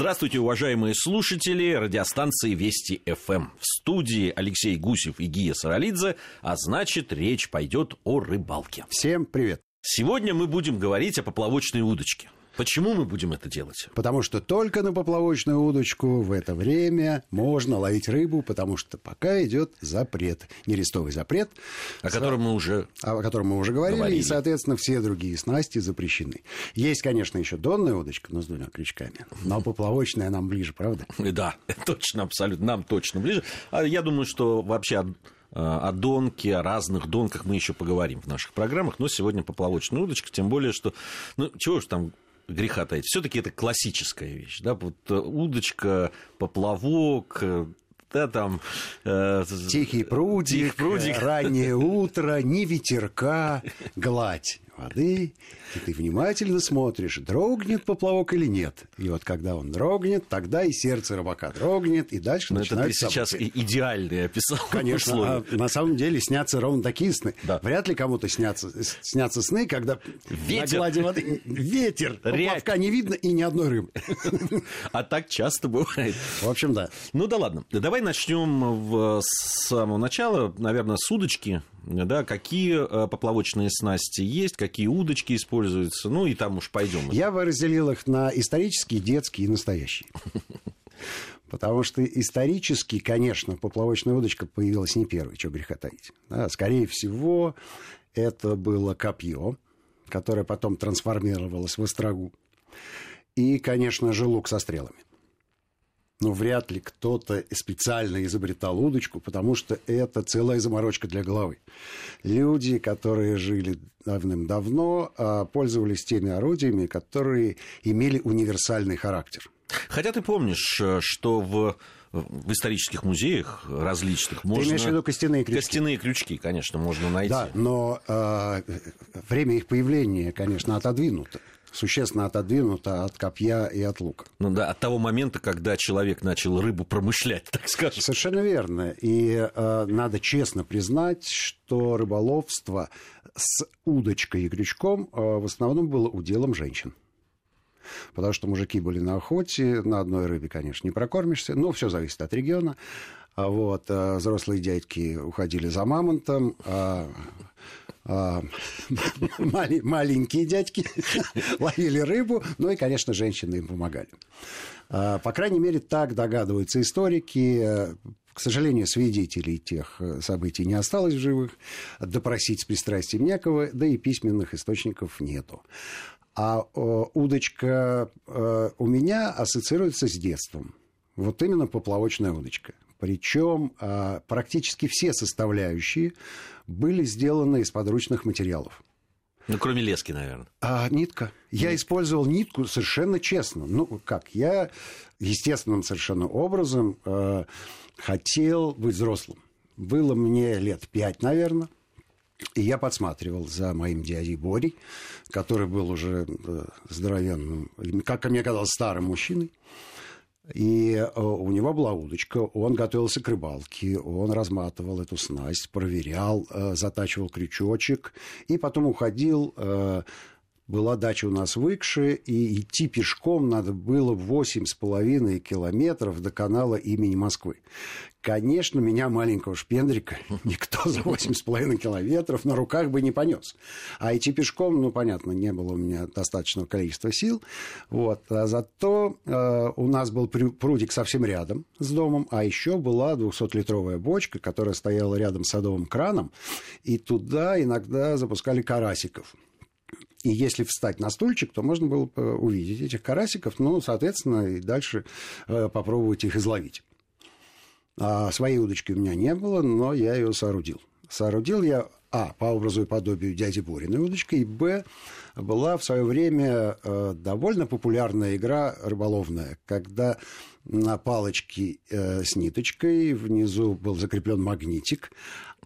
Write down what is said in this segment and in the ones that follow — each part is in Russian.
Здравствуйте, уважаемые слушатели радиостанции Вести ФМ. В студии Алексей Гусев и Гия Саралидзе, а значит, речь пойдет о рыбалке. Всем привет. Сегодня мы будем говорить о поплавочной удочке. Почему мы будем это делать? Потому что только на поплавочную удочку в это время можно ловить рыбу, потому что пока идет запрет, нерестовый запрет. О котором мы уже О котором мы уже говорили, говорили, и, соответственно, все другие снасти запрещены. Есть, конечно, еще донная удочка, но с двумя крючками. Но поплавочная нам ближе, правда? Да, точно, абсолютно, нам точно ближе. А я думаю, что вообще о донке, о разных донках мы еще поговорим в наших программах, но сегодня поплавочная удочка, тем более, что, ну, чего ж там греха таить. Все-таки это классическая вещь. Да? Вот э, удочка, поплавок, э, да, там... Э, Тихий прудик, Тихий прудик, раннее утро, ни ветерка, гладь воды, и ты внимательно смотришь, дрогнет поплавок или нет. И вот когда он дрогнет, тогда и сердце рыбака дрогнет, и дальше Но это ты сейчас события. идеальный описал. Конечно, а на самом деле снятся ровно такие сны. Да. Вряд ли кому-то снятся, снятся сны, когда ветер. на глади воды ветер, поплавка не видно и ни одной рыбы. А так часто бывает. В общем, да. Ну да ладно. Давай начнем с самого начала, наверное, с удочки. Да, какие э, поплавочные снасти есть, какие удочки используются, ну и там уж пойдем. Я бы разделил их на исторические, детские и настоящие. Потому что исторически, конечно, поплавочная удочка появилась не первой, что греха таить. Да, скорее всего, это было копье, которое потом трансформировалось в острогу. И, конечно же, лук со стрелами но вряд ли кто-то специально изобретал удочку, потому что это целая заморочка для головы. Люди, которые жили давным-давно, а, пользовались теми орудиями, которые имели универсальный характер. Хотя ты помнишь, э, что в в исторических музеях различных можно... Ты имеешь в виду костяные крючки? Костяные крючки, конечно, можно найти. Да, но э, время их появления, конечно, отодвинуто существенно отодвинута от копья и от лука. Ну да, от того момента, когда человек начал рыбу промышлять, так скажем. Совершенно верно. И э, надо честно признать, что рыболовство с удочкой и крючком э, в основном было уделом женщин. Потому что мужики были на охоте, на одной рыбе, конечно, не прокормишься, но все зависит от региона. А вот, а взрослые дядьки уходили за мамонтом, а, маленькие дядьки ловили рыбу, ну и, конечно, женщины им помогали. А, по крайней мере, так догадываются историки. К сожалению, свидетелей тех э, событий не осталось в живых, допросить с пристрастием некого, да и письменных источников нету. А удочка э, у меня ассоциируется с детством. Вот именно поплавочная удочка. Причем а, практически все составляющие были сделаны из подручных материалов. Ну, кроме лески, наверное. А, нитка. Я использовал нитку совершенно честно. Ну, как? Я естественным совершенно образом э, хотел быть взрослым. Было мне лет пять, наверное. И я подсматривал за моим дядей Борей, который был уже э, здоровенным, как мне казалось, старым мужчиной. И э, у него была удочка, он готовился к рыбалке, он разматывал эту снасть, проверял, э, затачивал крючочек, и потом уходил э, была дача у нас в и идти пешком надо было 8,5 километров до канала имени Москвы. Конечно, меня, маленького шпендрика, никто за 8,5 километров на руках бы не понес. А идти пешком, ну, понятно, не было у меня достаточного количества сил. Вот. А зато э, у нас был прудик совсем рядом с домом, а еще была 200-литровая бочка, которая стояла рядом с садовым краном, и туда иногда запускали карасиков. И если встать на стульчик, то можно было увидеть этих карасиков, ну, соответственно, и дальше э, попробовать их изловить. А своей удочки у меня не было, но я ее соорудил. Соорудил я, а, по образу и подобию дяди Бориной удочкой, и, б, была в свое время э, довольно популярная игра рыболовная, когда на палочке э, с ниточкой внизу был закреплен магнитик,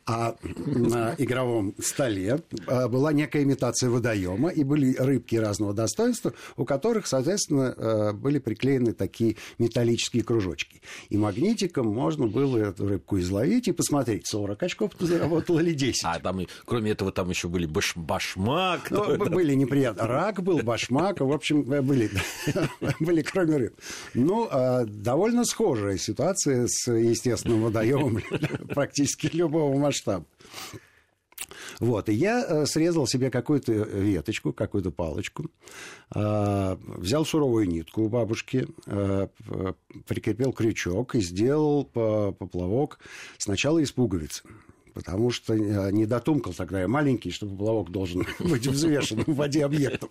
А на игровом столе а, была некая имитация водоема, и были рыбки разного достоинства, у которых, соответственно, а, были приклеены такие металлические кружочки. И магнитиком можно было эту рыбку изловить и посмотреть, 40 очков ты заработал или 10. А там, кроме этого, там еще были баш башмак. Ну, были неприятно. Рак был, башмак, в общем, были, были кроме рыб. Ну, довольно схожая ситуация с естественным водоемом практически любого масштаба. Вот, и я э, срезал себе какую-то веточку, какую-то палочку, э, взял суровую нитку у бабушки, э, прикрепил крючок и сделал поплавок сначала из пуговицы потому что не дотумкал тогда я маленький, что поплавок должен быть взвешен в воде объектом.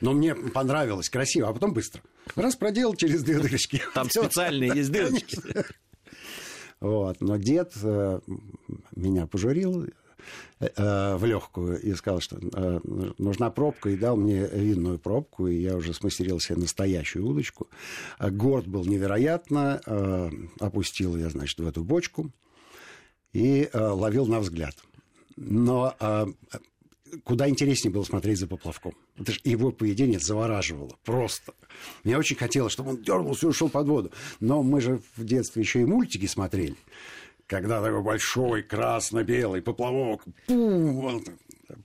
Но мне понравилось, красиво, а потом быстро. Раз проделал через дырочки. Там специальные есть дырочки. Вот. Но дед э, меня пожурил э, в легкую и сказал, что э, нужна пробка, и дал мне винную пробку, и я уже смастерил себе настоящую удочку. Горд был невероятно, опустил я, значит, в эту бочку и ловил на взгляд. Но куда интереснее было смотреть за поплавком. Это его поведение завораживало просто. Мне очень хотелось, чтобы он дернулся и ушел под воду. Но мы же в детстве еще и мультики смотрели. Когда такой большой красно-белый поплавок, пум,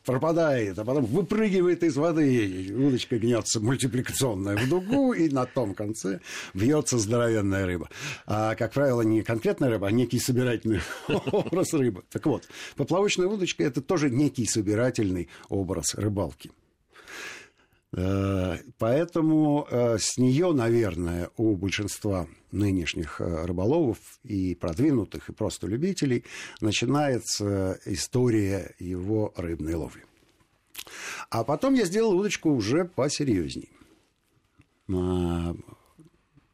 пропадает, а потом выпрыгивает из воды, удочка гнется мультипликационная в дугу, и на том конце бьется здоровенная рыба. А, как правило, не конкретная рыба, а некий собирательный образ рыбы. Так вот, поплавочная удочка – это тоже некий собирательный образ рыбалки. Э, поэтому э, с нее, наверное, у большинства нынешних э, рыболовов и продвинутых, и просто любителей начинается история его рыбной ловли. А потом я сделал удочку уже посерьезней.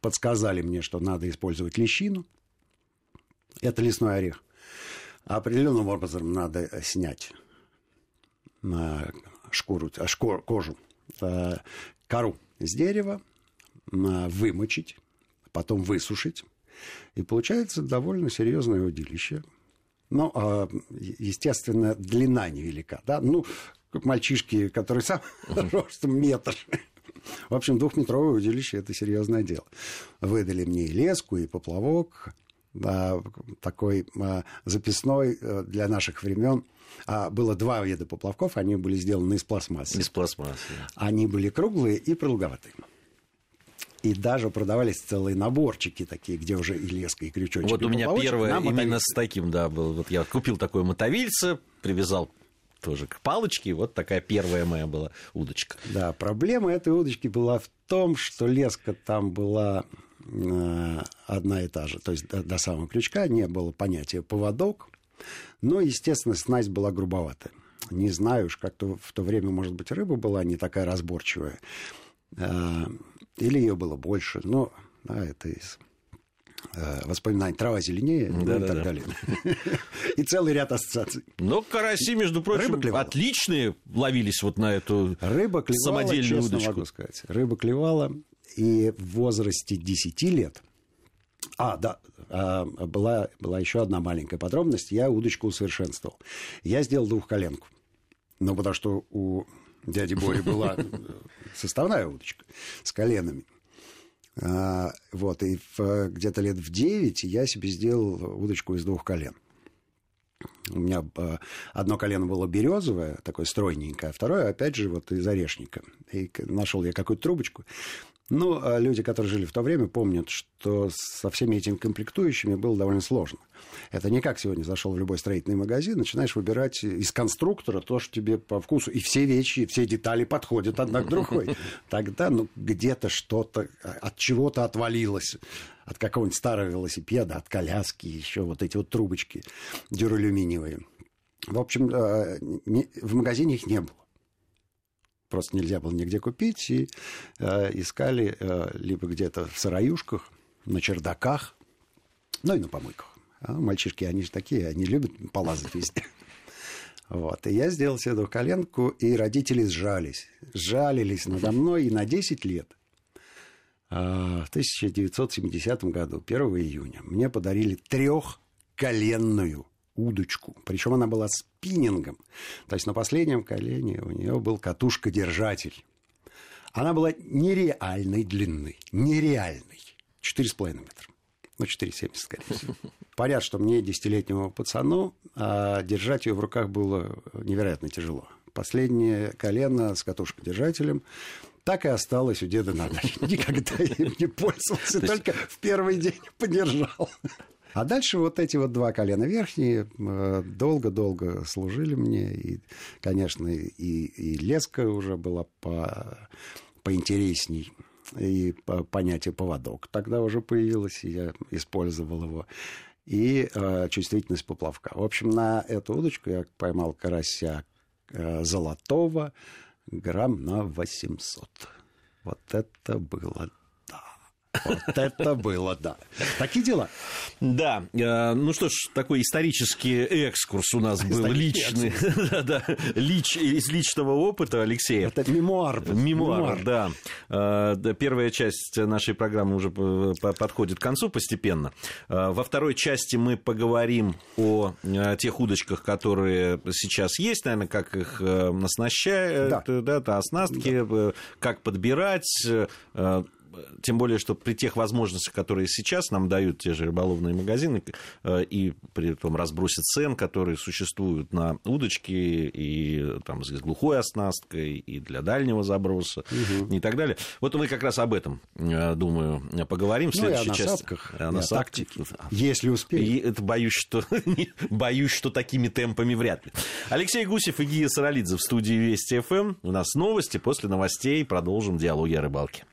Подсказали мне, что надо использовать лещину. Это лесной орех. Определенным образом надо снять шкуру, шкур, кожу кору с дерева, вымочить, потом высушить. И получается довольно серьезное удилище. Ну, а, естественно, длина невелика. Да? Ну, мальчишки, которые сам ростом метр. В общем, двухметровое удилище – это серьезное дело. Выдали мне и леску, и поплавок, такой а, записной э, для наших времен – а было два вида поплавков, они были сделаны из пластмассы. Из пластмассы. Они были круглые и продолговатые. И даже продавались целые наборчики такие, где уже и леска, и крючочек. Вот и у меня первое именно с таким, да, был. Вот я купил такое мотовильце, привязал тоже к палочке, вот такая первая моя была удочка. Да, проблема этой удочки была в том, что леска там была одна и та же. То есть до, до самого крючка не было понятия поводок, но, естественно, снасть была грубоватая. Не знаю уж, как-то в то время, может быть, рыба была не такая разборчивая. А, или ее было больше. Но да, это из а, воспоминаний «Трава зеленее» ну, и так да. далее. И целый ряд ассоциаций. Но караси, между прочим, отличные ловились вот на эту Рыба клевала, самодельную удочку. могу сказать. Рыба клевала, и в возрасте 10 лет а, да, а, была, была еще одна маленькая подробность. Я удочку усовершенствовал. Я сделал двухколенку. Ну, потому что у дяди Бори была составная удочка с коленами. А, вот, и где-то лет в 9 я себе сделал удочку из двух колен. У меня а, одно колено было березовое, такое стройненькое, а второе, опять же, вот из орешника. И нашел я какую-то трубочку. Ну, а люди, которые жили в то время, помнят, что со всеми этими комплектующими было довольно сложно. Это не как сегодня зашел в любой строительный магазин, начинаешь выбирать из конструктора то, что тебе по вкусу. И все вещи, все детали подходят одна к другой. Тогда ну, где-то что-то от чего-то отвалилось. От какого-нибудь старого велосипеда, от коляски, еще вот эти вот трубочки дюралюминиевые. В общем, э, в магазине их не было просто нельзя было нигде купить, и э, искали э, либо где-то в сыроюшках, на чердаках, ну и на помойках. А мальчишки, они же такие, они любят полазать везде. Вот. И я сделал себе двухколенку, и родители сжались. Сжалились надо мной и на 10 лет. А, в 1970 году, 1 июня, мне подарили трехколенную удочку. Причем она была спиннингом. То есть на последнем колене у нее был катушка-держатель. Она была нереальной длины. Нереальной. 4,5 метра. Ну, 4,70, скорее всего. Понятно, что мне, десятилетнему пацану, а держать ее в руках было невероятно тяжело. Последнее колено с катушкой-держателем так и осталось у деда на даче. Никогда им не пользовался, только в первый день подержал. А дальше вот эти вот два колена верхние э, долго-долго служили мне. И, конечно, и, и леска уже была по, поинтересней. И понятие поводок тогда уже появилось, и я использовал его. И э, чувствительность поплавка. В общем, на эту удочку я поймал карася э, золотого грамм на 800. Вот это было вот это было, да. Такие дела. Да. Э, ну что ж, такой исторический экскурс у нас был личный. да, лич, из личного опыта Алексея. Это мемуар. Мемуар, да. Э, первая часть нашей программы уже подходит к концу постепенно. Э, во второй части мы поговорим о тех удочках, которые сейчас есть, наверное, как их оснащают, да. Да, оснастки, да. как подбирать, тем более, что при тех возможностях, которые сейчас нам дают те же рыболовные магазины, э, и при том разбросе цен, которые существуют на удочки, и там с глухой оснасткой, и для дальнего заброса, угу. и так далее. Вот мы как раз об этом, э, думаю, поговорим в следующей ну, о насадках, части. О насадках. Если успеем. Это боюсь, что, боюсь, что такими темпами вряд ли. Алексей Гусев и Гия Саралидзе в студии Вести ФМ. У нас новости. После новостей продолжим диалоги о рыбалке.